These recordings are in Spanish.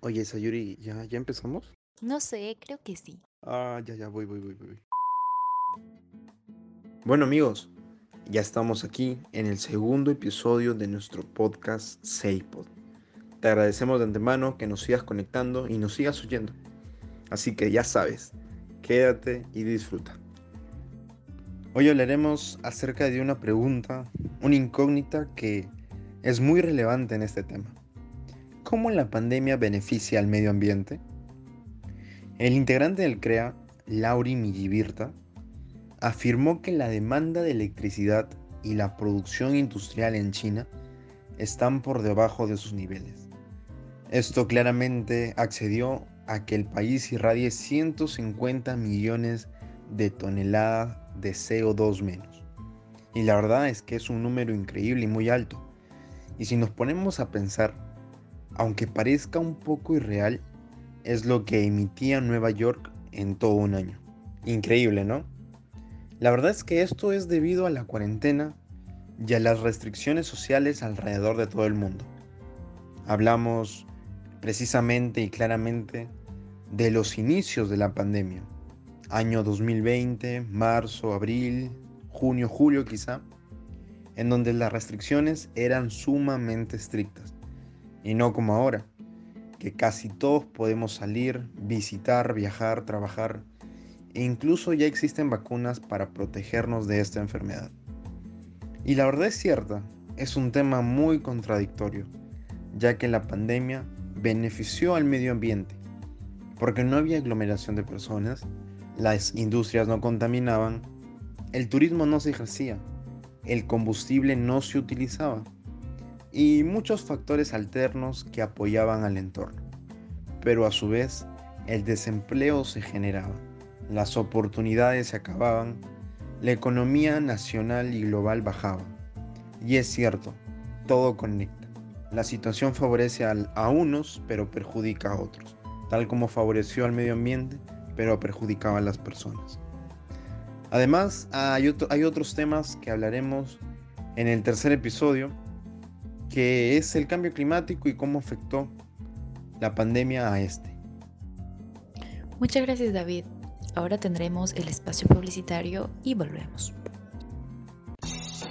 Oye, Sayuri, ¿ya, ya empezamos? No sé, creo que sí. Ah, ya, ya, voy, voy, voy, voy. Bueno, amigos, ya estamos aquí en el segundo episodio de nuestro podcast Seipod. Te agradecemos de antemano que nos sigas conectando y nos sigas oyendo. Así que ya sabes, quédate y disfruta. Hoy hablaremos acerca de una pregunta, una incógnita que es muy relevante en este tema. ¿Cómo la pandemia beneficia al medio ambiente? El integrante del CREA, Lauri Millivirta, afirmó que la demanda de electricidad y la producción industrial en China están por debajo de sus niveles. Esto claramente accedió a que el país irradie 150 millones de toneladas de CO2 menos. Y la verdad es que es un número increíble y muy alto. Y si nos ponemos a pensar, aunque parezca un poco irreal, es lo que emitía Nueva York en todo un año. Increíble, ¿no? La verdad es que esto es debido a la cuarentena y a las restricciones sociales alrededor de todo el mundo. Hablamos precisamente y claramente de los inicios de la pandemia. Año 2020, marzo, abril, junio, julio quizá, en donde las restricciones eran sumamente estrictas. Y no como ahora, que casi todos podemos salir, visitar, viajar, trabajar, e incluso ya existen vacunas para protegernos de esta enfermedad. Y la verdad es cierta, es un tema muy contradictorio, ya que la pandemia benefició al medio ambiente, porque no había aglomeración de personas, las industrias no contaminaban, el turismo no se ejercía, el combustible no se utilizaba y muchos factores alternos que apoyaban al entorno. Pero a su vez, el desempleo se generaba, las oportunidades se acababan, la economía nacional y global bajaba. Y es cierto, todo conecta. La situación favorece a unos, pero perjudica a otros, tal como favoreció al medio ambiente, pero perjudicaba a las personas. Además, hay, hay otros temas que hablaremos en el tercer episodio, que es el cambio climático y cómo afectó la pandemia a este. Muchas gracias David. Ahora tendremos el espacio publicitario y volvemos.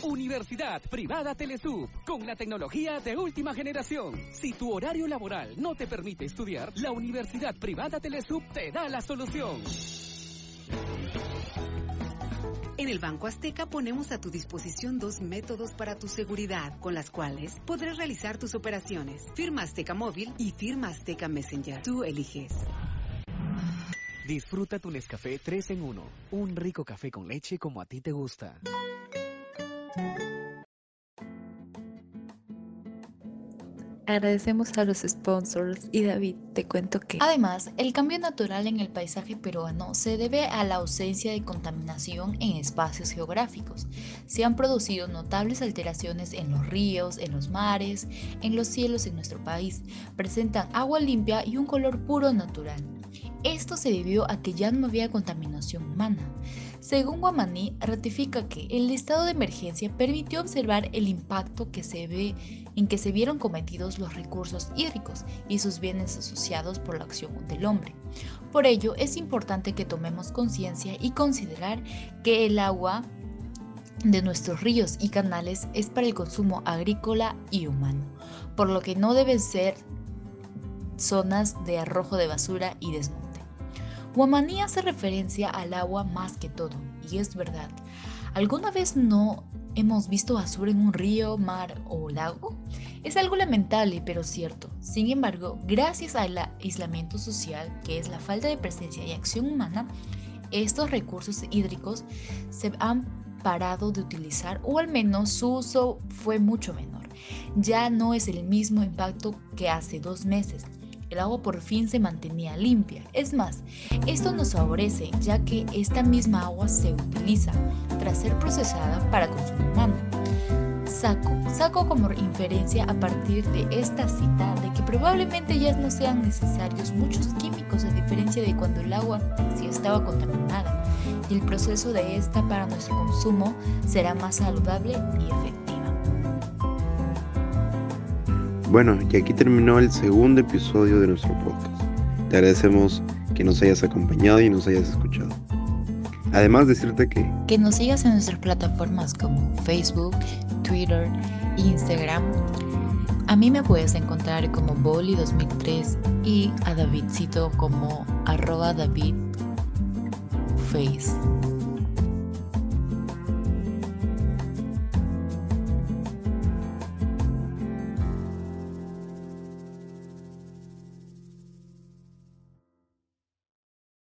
Universidad Privada Telesub, con la tecnología de última generación. Si tu horario laboral no te permite estudiar, la Universidad Privada Telesub te da la solución. En el Banco Azteca ponemos a tu disposición dos métodos para tu seguridad, con las cuales podrás realizar tus operaciones. Firma Azteca Móvil y Firma Azteca Messenger. Tú eliges. Disfruta tu Nescafé 3 en 1. Un rico café con leche como a ti te gusta. Agradecemos a los sponsors y David, te cuento que... Además, el cambio natural en el paisaje peruano se debe a la ausencia de contaminación en espacios geográficos. Se han producido notables alteraciones en los ríos, en los mares, en los cielos en nuestro país. Presentan agua limpia y un color puro natural. Esto se debió a que ya no había contaminación humana. Según Guamaní, ratifica que el estado de emergencia permitió observar el impacto que se ve en que se vieron cometidos los recursos hídricos y sus bienes asociados por la acción del hombre. Por ello, es importante que tomemos conciencia y considerar que el agua de nuestros ríos y canales es para el consumo agrícola y humano, por lo que no deben ser zonas de arrojo de basura y desmonte. Guamaní hace referencia al agua más que todo, y es verdad. ¿Alguna vez no hemos visto basura en un río, mar o lago? Es algo lamentable, pero cierto. Sin embargo, gracias al aislamiento social, que es la falta de presencia y acción humana, estos recursos hídricos se han parado de utilizar o al menos su uso fue mucho menor. Ya no es el mismo impacto que hace dos meses el agua por fin se mantenía limpia. Es más, esto nos favorece ya que esta misma agua se utiliza tras ser procesada para consumo humano. Saco, saco como inferencia a partir de esta cita de que probablemente ya no sean necesarios muchos químicos a diferencia de cuando el agua sí estaba contaminada y el proceso de esta para nuestro consumo será más saludable y efectivo. Bueno, y aquí terminó el segundo episodio de nuestro podcast. Te agradecemos que nos hayas acompañado y nos hayas escuchado. Además decirte que... Que nos sigas en nuestras plataformas como Facebook, Twitter, Instagram. A mí me puedes encontrar como Boli2003 y a Davidcito como arroba David Face.